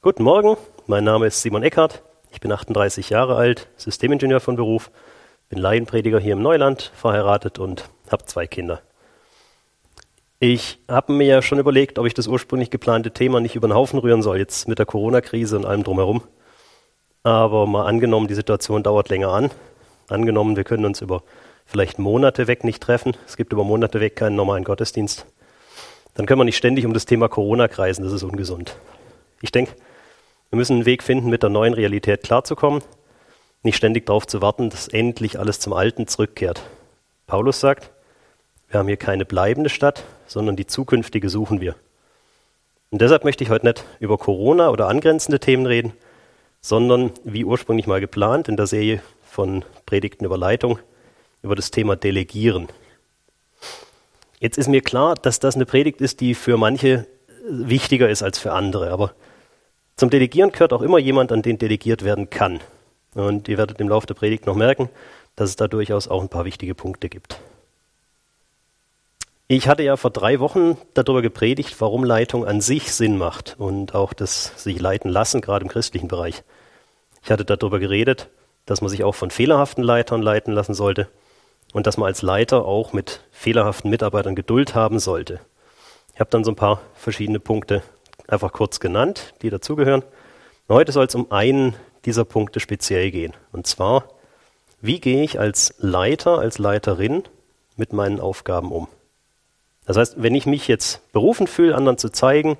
Guten Morgen, mein Name ist Simon Eckhardt. Ich bin 38 Jahre alt, Systemingenieur von Beruf, bin Laienprediger hier im Neuland, verheiratet und habe zwei Kinder. Ich habe mir ja schon überlegt, ob ich das ursprünglich geplante Thema nicht über den Haufen rühren soll, jetzt mit der Corona-Krise und allem drumherum. Aber mal angenommen, die Situation dauert länger an. Angenommen, wir können uns über vielleicht Monate weg nicht treffen. Es gibt über Monate weg keinen normalen Gottesdienst. Dann können wir nicht ständig um das Thema Corona kreisen, das ist ungesund. Ich denke, wir müssen einen Weg finden, mit der neuen Realität klarzukommen, nicht ständig darauf zu warten, dass endlich alles zum Alten zurückkehrt. Paulus sagt, wir haben hier keine bleibende Stadt, sondern die zukünftige suchen wir. Und deshalb möchte ich heute nicht über Corona oder angrenzende Themen reden, sondern wie ursprünglich mal geplant in der Serie von Predigten über Leitung über das Thema Delegieren. Jetzt ist mir klar, dass das eine Predigt ist, die für manche wichtiger ist als für andere, aber zum Delegieren gehört auch immer jemand, an den delegiert werden kann. Und ihr werdet im Laufe der Predigt noch merken, dass es da durchaus auch ein paar wichtige Punkte gibt. Ich hatte ja vor drei Wochen darüber gepredigt, warum Leitung an sich Sinn macht und auch das sich leiten lassen, gerade im christlichen Bereich. Ich hatte darüber geredet, dass man sich auch von fehlerhaften Leitern leiten lassen sollte und dass man als Leiter auch mit fehlerhaften Mitarbeitern Geduld haben sollte. Ich habe dann so ein paar verschiedene Punkte einfach kurz genannt, die dazugehören. Heute soll es um einen dieser Punkte speziell gehen. Und zwar, wie gehe ich als Leiter, als Leiterin mit meinen Aufgaben um? Das heißt, wenn ich mich jetzt berufen fühle, anderen zu zeigen,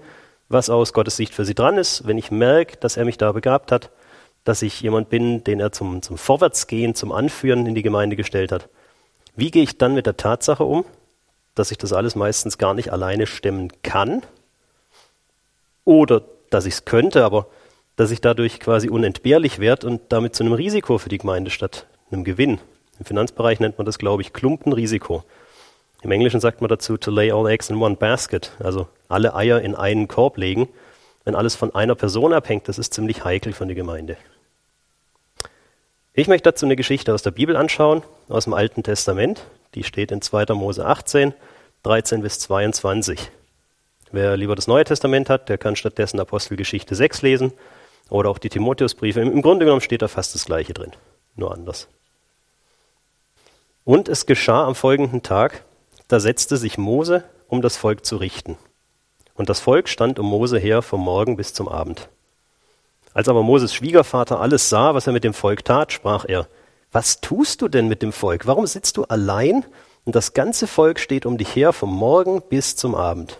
was aus Gottes Sicht für sie dran ist, wenn ich merke, dass er mich da begabt hat, dass ich jemand bin, den er zum, zum Vorwärtsgehen, zum Anführen in die Gemeinde gestellt hat, wie gehe ich dann mit der Tatsache um, dass ich das alles meistens gar nicht alleine stemmen kann, oder dass ich es könnte, aber dass ich dadurch quasi unentbehrlich werde und damit zu einem Risiko für die Gemeinde statt einem Gewinn. Im Finanzbereich nennt man das, glaube ich, Klumpenrisiko. Im Englischen sagt man dazu to lay all eggs in one basket, also alle Eier in einen Korb legen. Wenn alles von einer Person abhängt, das ist ziemlich heikel von der Gemeinde. Ich möchte dazu eine Geschichte aus der Bibel anschauen, aus dem Alten Testament. Die steht in 2. Mose 18, 13 bis 22. Wer lieber das Neue Testament hat, der kann stattdessen Apostelgeschichte 6 lesen oder auch die Timotheusbriefe. Im Grunde genommen steht da fast das Gleiche drin, nur anders. Und es geschah am folgenden Tag, da setzte sich Mose, um das Volk zu richten. Und das Volk stand um Mose her vom Morgen bis zum Abend. Als aber Moses Schwiegervater alles sah, was er mit dem Volk tat, sprach er, was tust du denn mit dem Volk? Warum sitzt du allein und das ganze Volk steht um dich her vom Morgen bis zum Abend?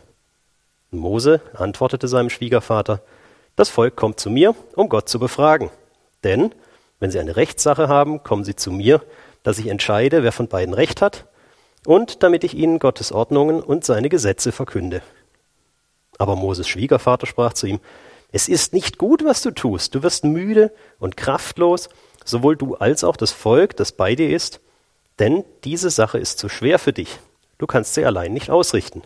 Mose antwortete seinem Schwiegervater, das Volk kommt zu mir, um Gott zu befragen. Denn, wenn sie eine Rechtssache haben, kommen sie zu mir, dass ich entscheide, wer von beiden Recht hat, und damit ich ihnen Gottes Ordnungen und seine Gesetze verkünde. Aber Moses Schwiegervater sprach zu ihm, es ist nicht gut, was du tust, du wirst müde und kraftlos, sowohl du als auch das Volk, das bei dir ist, denn diese Sache ist zu schwer für dich, du kannst sie allein nicht ausrichten.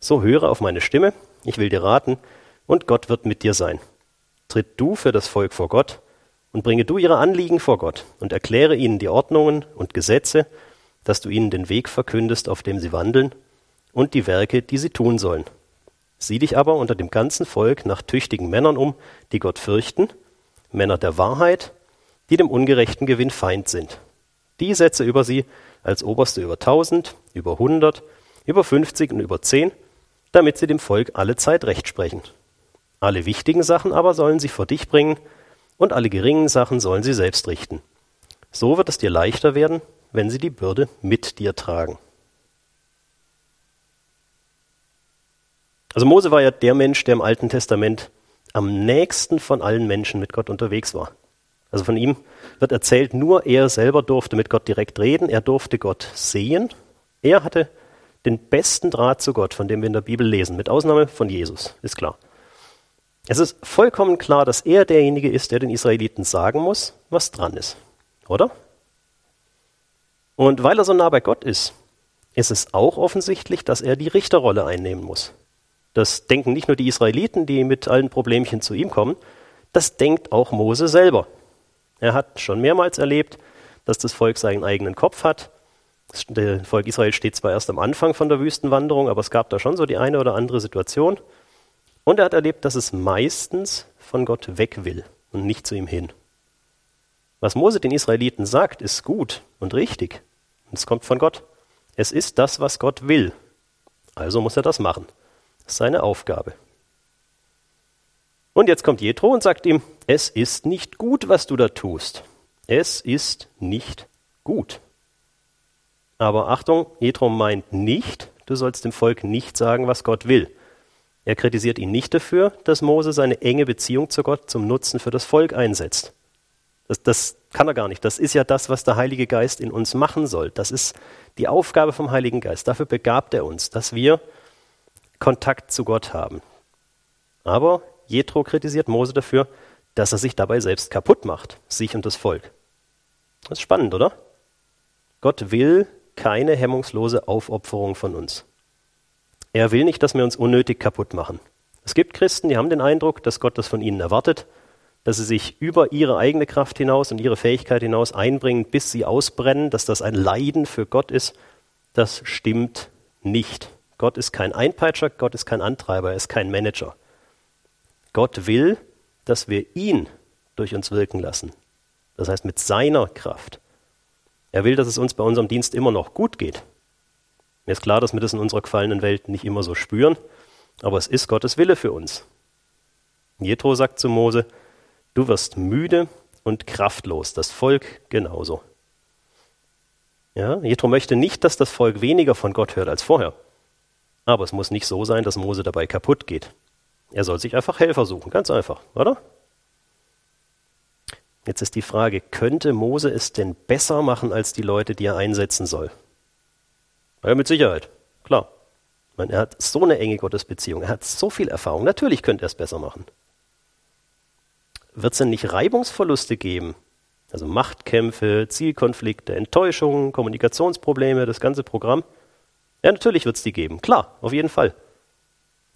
So höre auf meine Stimme, ich will dir raten, und Gott wird mit dir sein. Tritt du für das Volk vor Gott und bringe du ihre Anliegen vor Gott und erkläre ihnen die Ordnungen und Gesetze, dass du ihnen den Weg verkündest, auf dem sie wandeln, und die Werke, die sie tun sollen. Sieh dich aber unter dem ganzen Volk nach tüchtigen Männern um, die Gott fürchten, Männer der Wahrheit, die dem ungerechten Gewinn Feind sind. Die setze über sie als Oberste über tausend, über hundert, über fünfzig und über zehn, damit sie dem Volk alle Zeit recht sprechen. Alle wichtigen Sachen aber sollen sie vor dich bringen, und alle geringen Sachen sollen sie selbst richten. So wird es dir leichter werden, wenn sie die Bürde mit dir tragen. Also Mose war ja der Mensch, der im Alten Testament am nächsten von allen Menschen mit Gott unterwegs war. Also von ihm wird erzählt, nur er selber durfte mit Gott direkt reden, er durfte Gott sehen, er hatte den besten Draht zu Gott, von dem wir in der Bibel lesen, mit Ausnahme von Jesus, ist klar. Es ist vollkommen klar, dass er derjenige ist, der den Israeliten sagen muss, was dran ist. Oder? Und weil er so nah bei Gott ist, ist es auch offensichtlich, dass er die Richterrolle einnehmen muss. Das denken nicht nur die Israeliten, die mit allen Problemchen zu ihm kommen, das denkt auch Mose selber. Er hat schon mehrmals erlebt, dass das Volk seinen eigenen Kopf hat das Volk Israel steht zwar erst am Anfang von der Wüstenwanderung, aber es gab da schon so die eine oder andere Situation. Und er hat erlebt, dass es meistens von Gott weg will und nicht zu ihm hin. Was Mose den Israeliten sagt, ist gut und richtig. Und es kommt von Gott. Es ist das, was Gott will. Also muss er das machen. Das ist seine Aufgabe. Und jetzt kommt Jethro und sagt ihm, es ist nicht gut, was du da tust. Es ist nicht gut. Aber Achtung, Jethro meint nicht, du sollst dem Volk nicht sagen, was Gott will. Er kritisiert ihn nicht dafür, dass Mose seine enge Beziehung zu Gott zum Nutzen für das Volk einsetzt. Das, das kann er gar nicht. Das ist ja das, was der Heilige Geist in uns machen soll. Das ist die Aufgabe vom Heiligen Geist. Dafür begabt er uns, dass wir Kontakt zu Gott haben. Aber Jethro kritisiert Mose dafür, dass er sich dabei selbst kaputt macht, sich und das Volk. Das ist spannend, oder? Gott will keine hemmungslose Aufopferung von uns. Er will nicht, dass wir uns unnötig kaputt machen. Es gibt Christen, die haben den Eindruck, dass Gott das von ihnen erwartet, dass sie sich über ihre eigene Kraft hinaus und ihre Fähigkeit hinaus einbringen, bis sie ausbrennen, dass das ein Leiden für Gott ist. Das stimmt nicht. Gott ist kein Einpeitscher, Gott ist kein Antreiber, er ist kein Manager. Gott will, dass wir ihn durch uns wirken lassen. Das heißt mit seiner Kraft. Er will, dass es uns bei unserem Dienst immer noch gut geht. Mir ist klar, dass wir das in unserer gefallenen Welt nicht immer so spüren, aber es ist Gottes Wille für uns. Jethro sagt zu Mose, du wirst müde und kraftlos, das Volk genauso. Ja, Jethro möchte nicht, dass das Volk weniger von Gott hört als vorher. Aber es muss nicht so sein, dass Mose dabei kaputt geht. Er soll sich einfach Helfer suchen, ganz einfach, oder? Jetzt ist die Frage, könnte Mose es denn besser machen als die Leute, die er einsetzen soll? Ja, mit Sicherheit, klar. Meine, er hat so eine enge Gottesbeziehung, er hat so viel Erfahrung, natürlich könnte er es besser machen. Wird es denn nicht Reibungsverluste geben? Also Machtkämpfe, Zielkonflikte, Enttäuschungen, Kommunikationsprobleme, das ganze Programm? Ja, natürlich wird es die geben, klar, auf jeden Fall.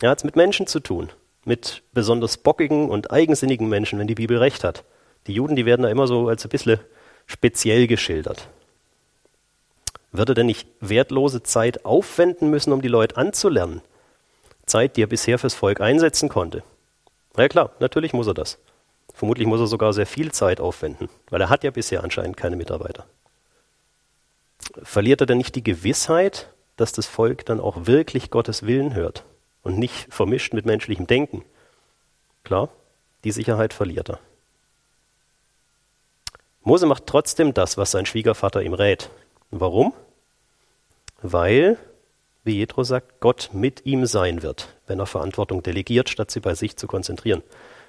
Er hat es mit Menschen zu tun mit besonders bockigen und eigensinnigen Menschen, wenn die Bibel recht hat. Die Juden, die werden da immer so als ein bisschen speziell geschildert. Wird er denn nicht wertlose Zeit aufwenden müssen, um die Leute anzulernen? Zeit, die er bisher fürs Volk einsetzen konnte. Na ja klar, natürlich muss er das. Vermutlich muss er sogar sehr viel Zeit aufwenden, weil er hat ja bisher anscheinend keine Mitarbeiter. Verliert er denn nicht die Gewissheit, dass das Volk dann auch wirklich Gottes Willen hört? und nicht vermischt mit menschlichem Denken. Klar, die Sicherheit verliert er. Mose macht trotzdem das, was sein Schwiegervater ihm rät. Warum? Weil, wie Jethro sagt, Gott mit ihm sein wird, wenn er Verantwortung delegiert, statt sie bei sich zu konzentrieren.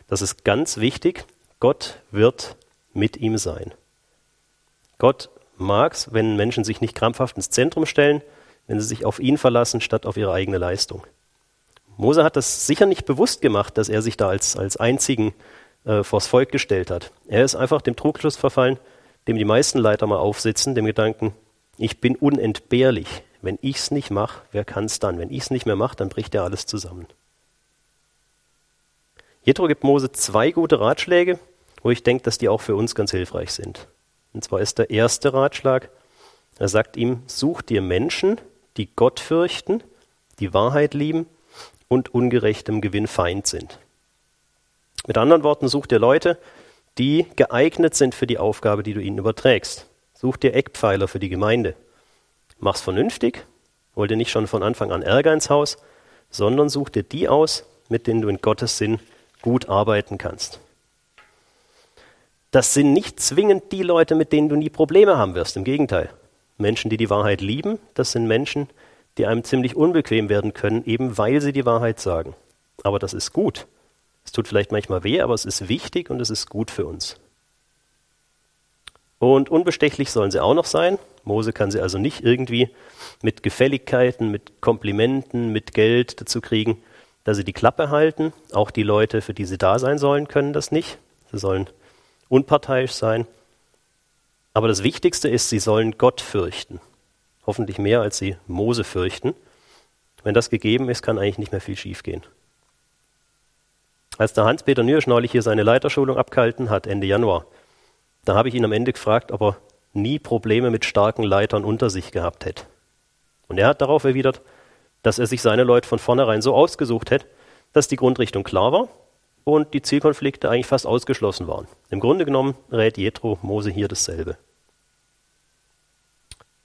Das ist ganz wichtig. Gott wird mit ihm sein. Gott mag es, wenn Menschen sich nicht krampfhaft ins Zentrum stellen, wenn sie sich auf ihn verlassen, statt auf ihre eigene Leistung. Mose hat das sicher nicht bewusst gemacht, dass er sich da als, als einzigen äh, vors Volk gestellt hat. Er ist einfach dem Trugschluss verfallen, dem die meisten Leiter mal aufsitzen, dem Gedanken, ich bin unentbehrlich. Wenn ich es nicht mache, wer kann es dann? Wenn ich es nicht mehr mache, dann bricht ja alles zusammen. Jethro gibt Mose zwei gute Ratschläge, wo ich denke, dass die auch für uns ganz hilfreich sind. Und zwar ist der erste Ratschlag, er sagt ihm, such dir Menschen, die Gott fürchten, die Wahrheit lieben und ungerechtem Gewinn Feind sind. Mit anderen Worten, such dir Leute, die geeignet sind für die Aufgabe, die du ihnen überträgst. Such dir Eckpfeiler für die Gemeinde. Mach's vernünftig, hol dir nicht schon von Anfang an Ärger ins Haus, sondern such dir die aus, mit denen du in Gottes Sinn gut arbeiten kannst. Das sind nicht zwingend die Leute, mit denen du nie Probleme haben wirst. Im Gegenteil. Menschen, die die Wahrheit lieben, das sind Menschen, die einem ziemlich unbequem werden können, eben weil sie die Wahrheit sagen. Aber das ist gut. Es tut vielleicht manchmal weh, aber es ist wichtig und es ist gut für uns. Und unbestechlich sollen sie auch noch sein. Mose kann sie also nicht irgendwie mit Gefälligkeiten, mit Komplimenten, mit Geld dazu kriegen, dass sie die Klappe halten. Auch die Leute, für die sie da sein sollen, können das nicht. Sie sollen unparteiisch sein. Aber das Wichtigste ist, sie sollen Gott fürchten hoffentlich mehr, als sie Mose fürchten. Wenn das gegeben ist, kann eigentlich nicht mehr viel schiefgehen. Als der Hans-Peter Nürsch neulich hier seine Leiterschulung abgehalten hat, Ende Januar, da habe ich ihn am Ende gefragt, ob er nie Probleme mit starken Leitern unter sich gehabt hätte. Und er hat darauf erwidert, dass er sich seine Leute von vornherein so ausgesucht hätte, dass die Grundrichtung klar war und die Zielkonflikte eigentlich fast ausgeschlossen waren. Im Grunde genommen rät Jethro Mose hier dasselbe.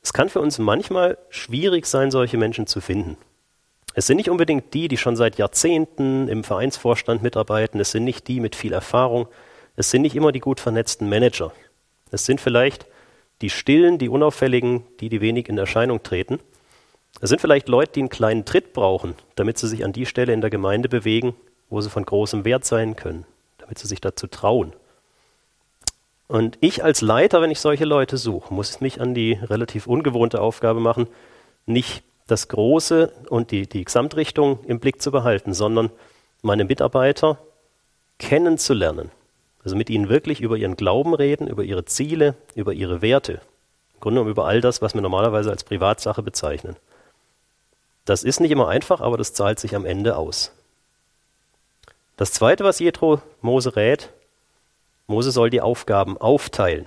Es kann für uns manchmal schwierig sein, solche Menschen zu finden. Es sind nicht unbedingt die, die schon seit Jahrzehnten im Vereinsvorstand mitarbeiten, es sind nicht die mit viel Erfahrung, es sind nicht immer die gut vernetzten Manager. Es sind vielleicht die stillen, die unauffälligen, die, die wenig in Erscheinung treten. Es sind vielleicht Leute, die einen kleinen Tritt brauchen, damit sie sich an die Stelle in der Gemeinde bewegen, wo sie von großem Wert sein können, damit sie sich dazu trauen. Und ich als Leiter, wenn ich solche Leute suche, muss mich an die relativ ungewohnte Aufgabe machen, nicht das Große und die, die Gesamtrichtung im Blick zu behalten, sondern meine Mitarbeiter kennenzulernen. Also mit ihnen wirklich über ihren Glauben reden, über ihre Ziele, über ihre Werte. Im Grunde genommen über all das, was wir normalerweise als Privatsache bezeichnen. Das ist nicht immer einfach, aber das zahlt sich am Ende aus. Das Zweite, was Jethro Mose rät, Mose soll die Aufgaben aufteilen.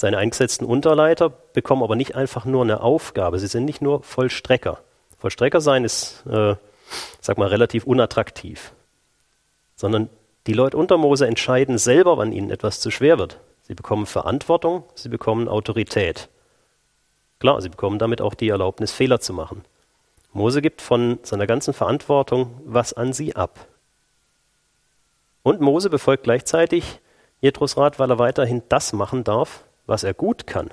Seine eingesetzten Unterleiter bekommen aber nicht einfach nur eine Aufgabe, sie sind nicht nur Vollstrecker. Vollstrecker sein ist, äh, sag mal, relativ unattraktiv, sondern die Leute unter Mose entscheiden selber, wann ihnen etwas zu schwer wird. Sie bekommen Verantwortung, sie bekommen Autorität. Klar, sie bekommen damit auch die Erlaubnis, Fehler zu machen. Mose gibt von seiner ganzen Verantwortung was an sie ab. Und Mose befolgt gleichzeitig Jethros Rat, weil er weiterhin das machen darf, was er gut kann.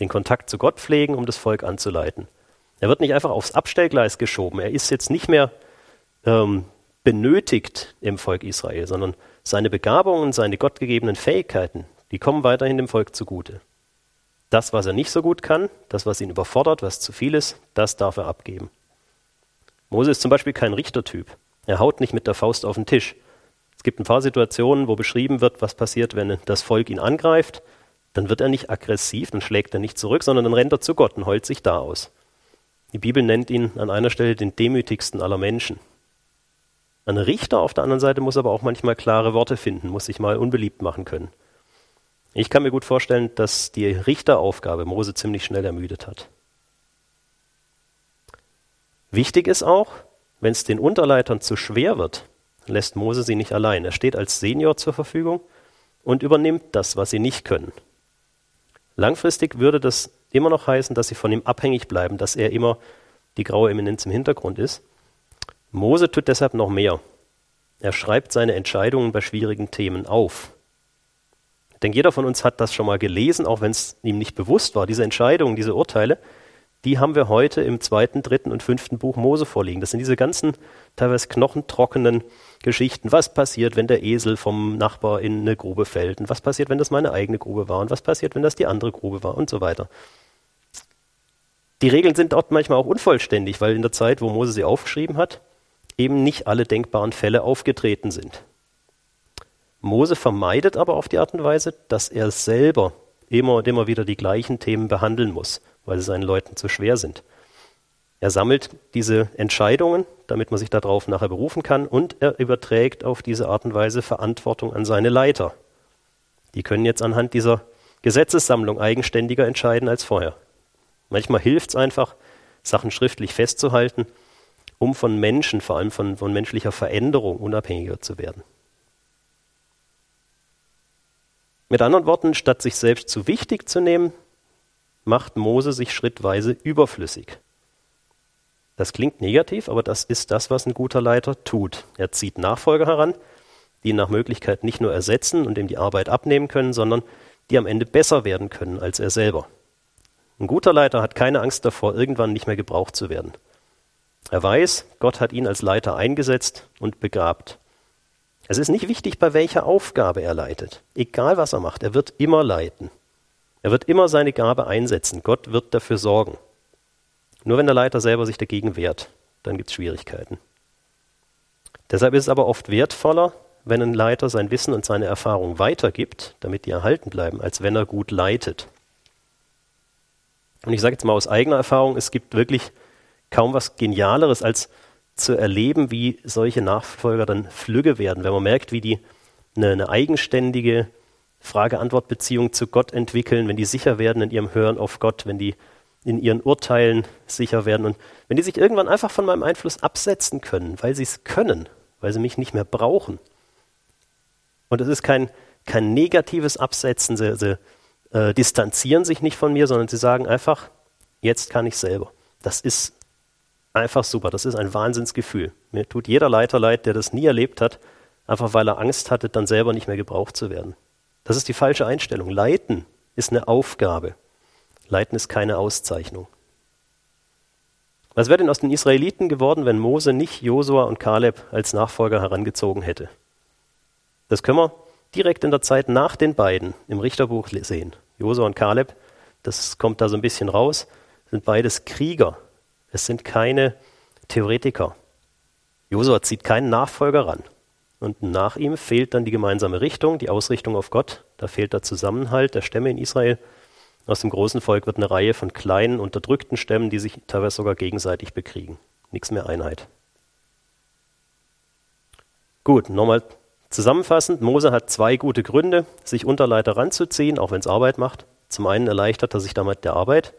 Den Kontakt zu Gott pflegen, um das Volk anzuleiten. Er wird nicht einfach aufs Abstellgleis geschoben. Er ist jetzt nicht mehr ähm, benötigt im Volk Israel, sondern seine Begabungen, seine gottgegebenen Fähigkeiten, die kommen weiterhin dem Volk zugute. Das, was er nicht so gut kann, das, was ihn überfordert, was zu viel ist, das darf er abgeben. Mose ist zum Beispiel kein Richtertyp. Er haut nicht mit der Faust auf den Tisch. Es gibt ein paar Situationen, wo beschrieben wird, was passiert, wenn das Volk ihn angreift. Dann wird er nicht aggressiv, dann schlägt er nicht zurück, sondern dann rennt er zu Gott und heult sich da aus. Die Bibel nennt ihn an einer Stelle den demütigsten aller Menschen. Ein Richter auf der anderen Seite muss aber auch manchmal klare Worte finden, muss sich mal unbeliebt machen können. Ich kann mir gut vorstellen, dass die Richteraufgabe Mose ziemlich schnell ermüdet hat. Wichtig ist auch, wenn es den Unterleitern zu schwer wird, lässt Mose sie nicht allein. Er steht als Senior zur Verfügung und übernimmt das, was sie nicht können. Langfristig würde das immer noch heißen, dass sie von ihm abhängig bleiben, dass er immer die graue Eminenz im Hintergrund ist. Mose tut deshalb noch mehr. Er schreibt seine Entscheidungen bei schwierigen Themen auf. Ich denke, jeder von uns hat das schon mal gelesen, auch wenn es ihm nicht bewusst war. Diese Entscheidungen, diese Urteile, die haben wir heute im zweiten, dritten und fünften Buch Mose vorliegen. Das sind diese ganzen teilweise knochentrockenen Geschichten. Was passiert, wenn der Esel vom Nachbar in eine Grube fällt? Und was passiert, wenn das meine eigene Grube war? Und was passiert, wenn das die andere Grube war? Und so weiter. Die Regeln sind dort manchmal auch unvollständig, weil in der Zeit, wo Mose sie aufgeschrieben hat, eben nicht alle denkbaren Fälle aufgetreten sind. Mose vermeidet aber auf die Art und Weise, dass er selber immer und immer wieder die gleichen Themen behandeln muss, weil sie seinen Leuten zu schwer sind. Er sammelt diese Entscheidungen, damit man sich darauf nachher berufen kann, und er überträgt auf diese Art und Weise Verantwortung an seine Leiter. Die können jetzt anhand dieser Gesetzessammlung eigenständiger entscheiden als vorher. Manchmal hilft es einfach, Sachen schriftlich festzuhalten, um von Menschen, vor allem von, von menschlicher Veränderung, unabhängiger zu werden. Mit anderen Worten, statt sich selbst zu wichtig zu nehmen, macht Mose sich schrittweise überflüssig. Das klingt negativ, aber das ist das, was ein guter Leiter tut. Er zieht Nachfolger heran, die ihn nach Möglichkeit nicht nur ersetzen und ihm die Arbeit abnehmen können, sondern die am Ende besser werden können als er selber. Ein guter Leiter hat keine Angst davor, irgendwann nicht mehr gebraucht zu werden. Er weiß, Gott hat ihn als Leiter eingesetzt und begrabt. Es ist nicht wichtig, bei welcher Aufgabe er leitet. Egal was er macht, er wird immer leiten. Er wird immer seine Gabe einsetzen. Gott wird dafür sorgen. Nur wenn der Leiter selber sich dagegen wehrt, dann gibt es Schwierigkeiten. Deshalb ist es aber oft wertvoller, wenn ein Leiter sein Wissen und seine Erfahrung weitergibt, damit die erhalten bleiben, als wenn er gut leitet. Und ich sage jetzt mal aus eigener Erfahrung, es gibt wirklich kaum was Genialeres, als zu erleben, wie solche Nachfolger dann flügge werden, wenn man merkt, wie die eine, eine eigenständige Frage-Antwort-Beziehung zu Gott entwickeln, wenn die sicher werden in ihrem Hören auf Gott, wenn die in ihren Urteilen sicher werden und wenn die sich irgendwann einfach von meinem Einfluss absetzen können, weil sie es können, weil sie mich nicht mehr brauchen. Und es ist kein, kein negatives Absetzen, sie, sie äh, distanzieren sich nicht von mir, sondern sie sagen einfach, jetzt kann ich selber. Das ist einfach super, das ist ein Wahnsinnsgefühl. Mir tut jeder Leiter leid, der das nie erlebt hat, einfach weil er Angst hatte, dann selber nicht mehr gebraucht zu werden. Das ist die falsche Einstellung. Leiten ist eine Aufgabe. Leiten ist keine Auszeichnung. Was wäre denn aus den Israeliten geworden, wenn Mose nicht Josua und Kaleb als Nachfolger herangezogen hätte? Das können wir direkt in der Zeit nach den beiden im Richterbuch sehen. Josua und Kaleb, das kommt da so ein bisschen raus, sind beides Krieger. Es sind keine Theoretiker. Josua zieht keinen Nachfolger ran. Und nach ihm fehlt dann die gemeinsame Richtung, die Ausrichtung auf Gott. Da fehlt der Zusammenhalt der Stämme in Israel. Aus dem großen Volk wird eine Reihe von kleinen, unterdrückten Stämmen, die sich teilweise sogar gegenseitig bekriegen. Nichts mehr Einheit. Gut, nochmal zusammenfassend. Mose hat zwei gute Gründe, sich Unterleiter ranzuziehen, auch wenn es Arbeit macht. Zum einen erleichtert er sich damit der Arbeit.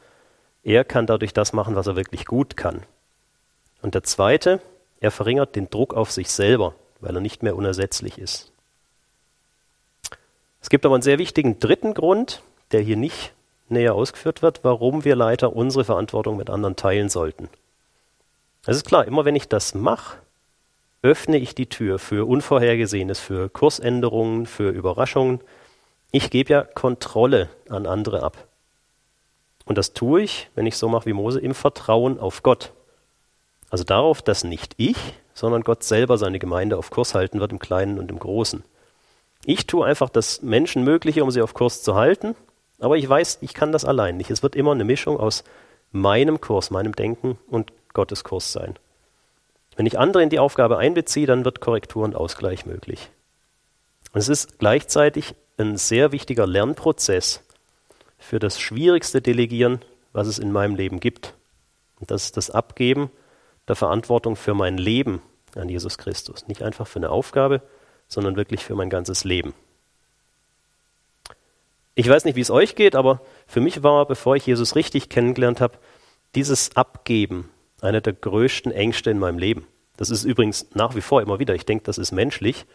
Er kann dadurch das machen, was er wirklich gut kann. Und der zweite, er verringert den Druck auf sich selber weil er nicht mehr unersetzlich ist. Es gibt aber einen sehr wichtigen dritten Grund, der hier nicht näher ausgeführt wird, warum wir Leiter unsere Verantwortung mit anderen teilen sollten. Es ist klar, immer wenn ich das mache, öffne ich die Tür für Unvorhergesehenes, für Kursänderungen, für Überraschungen. Ich gebe ja Kontrolle an andere ab. Und das tue ich, wenn ich so mache wie Mose, im Vertrauen auf Gott. Also darauf, dass nicht ich, sondern Gott selber seine Gemeinde auf Kurs halten wird, im Kleinen und im Großen. Ich tue einfach das Menschenmögliche, um sie auf Kurs zu halten, aber ich weiß, ich kann das allein nicht. Es wird immer eine Mischung aus meinem Kurs, meinem Denken und Gottes Kurs sein. Wenn ich andere in die Aufgabe einbeziehe, dann wird Korrektur und Ausgleich möglich. Und es ist gleichzeitig ein sehr wichtiger Lernprozess für das schwierigste Delegieren, was es in meinem Leben gibt. Und das ist das Abgeben der Verantwortung für mein Leben an Jesus Christus. Nicht einfach für eine Aufgabe, sondern wirklich für mein ganzes Leben. Ich weiß nicht, wie es euch geht, aber für mich war, bevor ich Jesus richtig kennengelernt habe, dieses Abgeben einer der größten Ängste in meinem Leben. Das ist übrigens nach wie vor immer wieder, ich denke, das ist menschlich,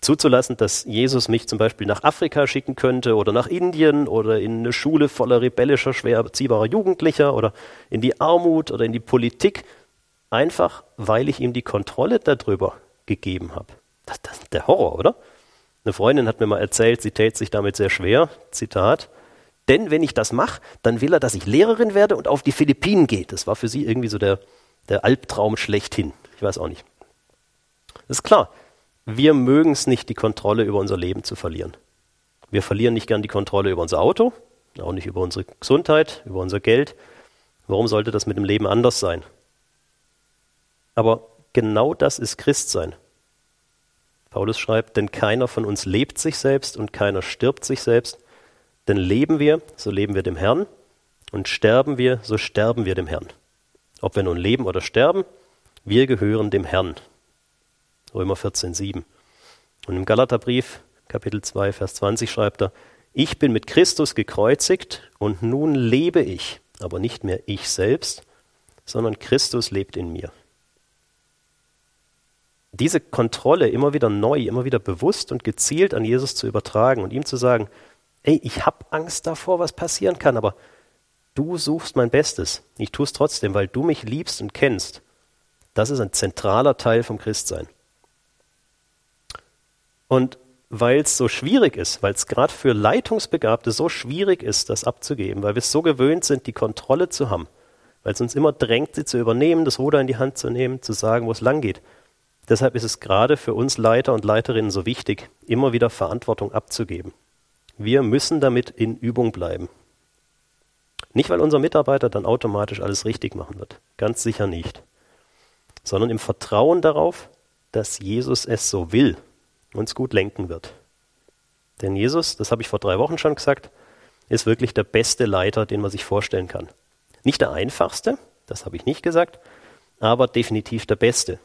zuzulassen, dass Jesus mich zum Beispiel nach Afrika schicken könnte oder nach Indien oder in eine Schule voller rebellischer, schwer erziehbarer Jugendlicher oder in die Armut oder in die Politik einfach weil ich ihm die Kontrolle darüber gegeben habe. Das, das ist der Horror, oder? Eine Freundin hat mir mal erzählt, sie täte sich damit sehr schwer. Zitat. Denn wenn ich das mache, dann will er, dass ich Lehrerin werde und auf die Philippinen gehe. Das war für sie irgendwie so der, der Albtraum schlechthin. Ich weiß auch nicht. Das ist klar. Wir mögen es nicht, die Kontrolle über unser Leben zu verlieren. Wir verlieren nicht gern die Kontrolle über unser Auto, auch nicht über unsere Gesundheit, über unser Geld. Warum sollte das mit dem Leben anders sein? Aber genau das ist Christsein. Paulus schreibt, denn keiner von uns lebt sich selbst und keiner stirbt sich selbst. Denn leben wir, so leben wir dem Herrn, und sterben wir, so sterben wir dem Herrn. Ob wir nun leben oder sterben, wir gehören dem Herrn. Römer 14, 7. Und im Galaterbrief, Kapitel 2, Vers 20 schreibt er, ich bin mit Christus gekreuzigt und nun lebe ich, aber nicht mehr ich selbst, sondern Christus lebt in mir diese Kontrolle immer wieder neu, immer wieder bewusst und gezielt an Jesus zu übertragen und ihm zu sagen, ey, ich habe Angst davor, was passieren kann, aber du suchst mein Bestes. Ich tue es trotzdem, weil du mich liebst und kennst. Das ist ein zentraler Teil vom Christsein. Und weil es so schwierig ist, weil es gerade für Leitungsbegabte so schwierig ist, das abzugeben, weil wir es so gewöhnt sind, die Kontrolle zu haben, weil es uns immer drängt, sie zu übernehmen, das Ruder in die Hand zu nehmen, zu sagen, wo es lang geht, Deshalb ist es gerade für uns Leiter und Leiterinnen so wichtig, immer wieder Verantwortung abzugeben. Wir müssen damit in Übung bleiben. Nicht, weil unser Mitarbeiter dann automatisch alles richtig machen wird, ganz sicher nicht, sondern im Vertrauen darauf, dass Jesus es so will, uns gut lenken wird. Denn Jesus, das habe ich vor drei Wochen schon gesagt, ist wirklich der beste Leiter, den man sich vorstellen kann. Nicht der einfachste, das habe ich nicht gesagt, aber definitiv der beste.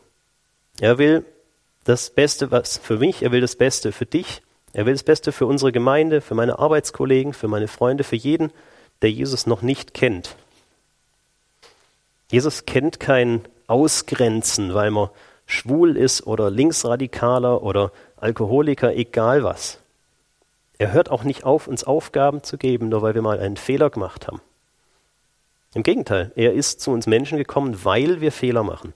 Er will das Beste was für mich, er will das Beste für dich, er will das Beste für unsere Gemeinde, für meine Arbeitskollegen, für meine Freunde, für jeden, der Jesus noch nicht kennt. Jesus kennt kein Ausgrenzen, weil man schwul ist oder Linksradikaler oder Alkoholiker, egal was. Er hört auch nicht auf, uns Aufgaben zu geben, nur weil wir mal einen Fehler gemacht haben. Im Gegenteil, er ist zu uns Menschen gekommen, weil wir Fehler machen,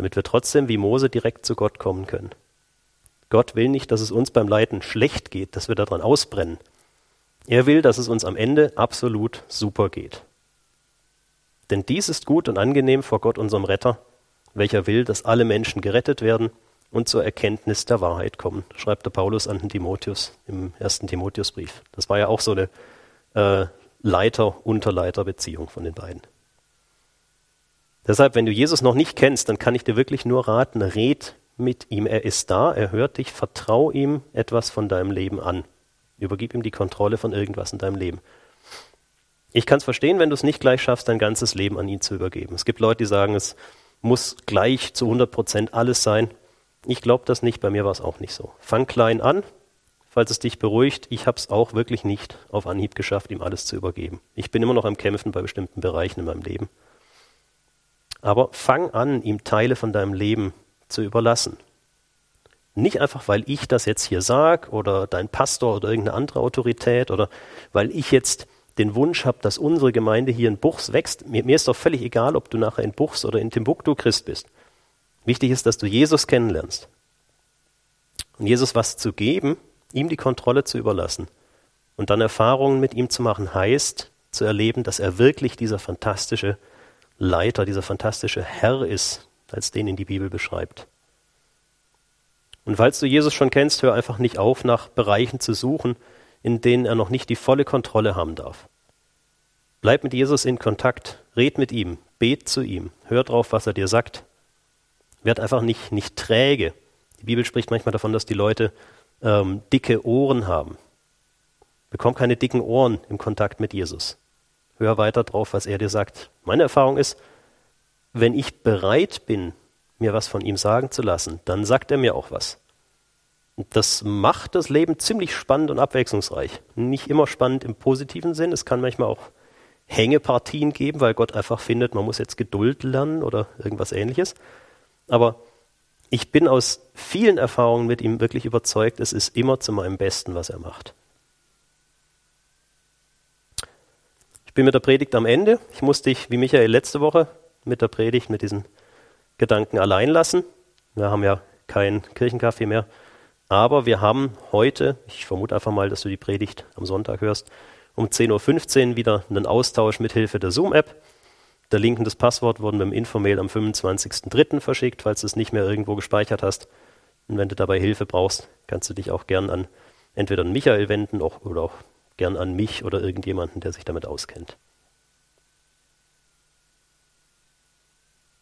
damit wir trotzdem wie Mose direkt zu Gott kommen können. Gott will nicht, dass es uns beim Leiden schlecht geht, dass wir daran ausbrennen. Er will, dass es uns am Ende absolut super geht. Denn dies ist gut und angenehm vor Gott, unserem Retter, welcher will, dass alle Menschen gerettet werden und zur Erkenntnis der Wahrheit kommen, schreibt der Paulus an den Timotheus im ersten Timotheusbrief. Das war ja auch so eine äh, Leiter-Unterleiter-Beziehung von den beiden. Deshalb, wenn du Jesus noch nicht kennst, dann kann ich dir wirklich nur raten, red mit ihm. Er ist da, er hört dich, vertrau ihm etwas von deinem Leben an. Übergib ihm die Kontrolle von irgendwas in deinem Leben. Ich kann es verstehen, wenn du es nicht gleich schaffst, dein ganzes Leben an ihn zu übergeben. Es gibt Leute, die sagen, es muss gleich zu 100 Prozent alles sein. Ich glaube das nicht, bei mir war es auch nicht so. Fang klein an, falls es dich beruhigt. Ich habe es auch wirklich nicht auf Anhieb geschafft, ihm alles zu übergeben. Ich bin immer noch am Kämpfen bei bestimmten Bereichen in meinem Leben. Aber fang an, ihm Teile von deinem Leben zu überlassen. Nicht einfach, weil ich das jetzt hier sage oder dein Pastor oder irgendeine andere Autorität oder weil ich jetzt den Wunsch habe, dass unsere Gemeinde hier in Buchs wächst. Mir, mir ist doch völlig egal, ob du nachher in Buchs oder in Timbuktu Christ bist. Wichtig ist, dass du Jesus kennenlernst. Und Jesus was zu geben, ihm die Kontrolle zu überlassen und dann Erfahrungen mit ihm zu machen, heißt zu erleben, dass er wirklich dieser fantastische Leiter, dieser fantastische Herr ist, als den in die Bibel beschreibt. Und falls du Jesus schon kennst, hör einfach nicht auf, nach Bereichen zu suchen, in denen er noch nicht die volle Kontrolle haben darf. Bleib mit Jesus in Kontakt, red mit ihm, bet zu ihm, hör drauf, was er dir sagt. Werd einfach nicht, nicht träge. Die Bibel spricht manchmal davon, dass die Leute ähm, dicke Ohren haben. Bekomm keine dicken Ohren im Kontakt mit Jesus. Hör weiter drauf, was er dir sagt. Meine Erfahrung ist, wenn ich bereit bin, mir was von ihm sagen zu lassen, dann sagt er mir auch was. Das macht das Leben ziemlich spannend und abwechslungsreich. Nicht immer spannend im positiven Sinn. Es kann manchmal auch Hängepartien geben, weil Gott einfach findet, man muss jetzt Geduld lernen oder irgendwas ähnliches. Aber ich bin aus vielen Erfahrungen mit ihm wirklich überzeugt, es ist immer zu meinem Besten, was er macht. Bin mit der Predigt am Ende. Ich muss dich, wie Michael letzte Woche, mit der Predigt, mit diesen Gedanken allein lassen. Wir haben ja keinen Kirchenkaffee mehr. Aber wir haben heute, ich vermute einfach mal, dass du die Predigt am Sonntag hörst, um 10.15 Uhr wieder einen Austausch mit Hilfe der Zoom-App. Der Link und das Passwort wurden beim Infomail am 25.03. verschickt, falls du es nicht mehr irgendwo gespeichert hast. Und wenn du dabei Hilfe brauchst, kannst du dich auch gern an entweder an Michael wenden oder auch gern an mich oder irgendjemanden, der sich damit auskennt.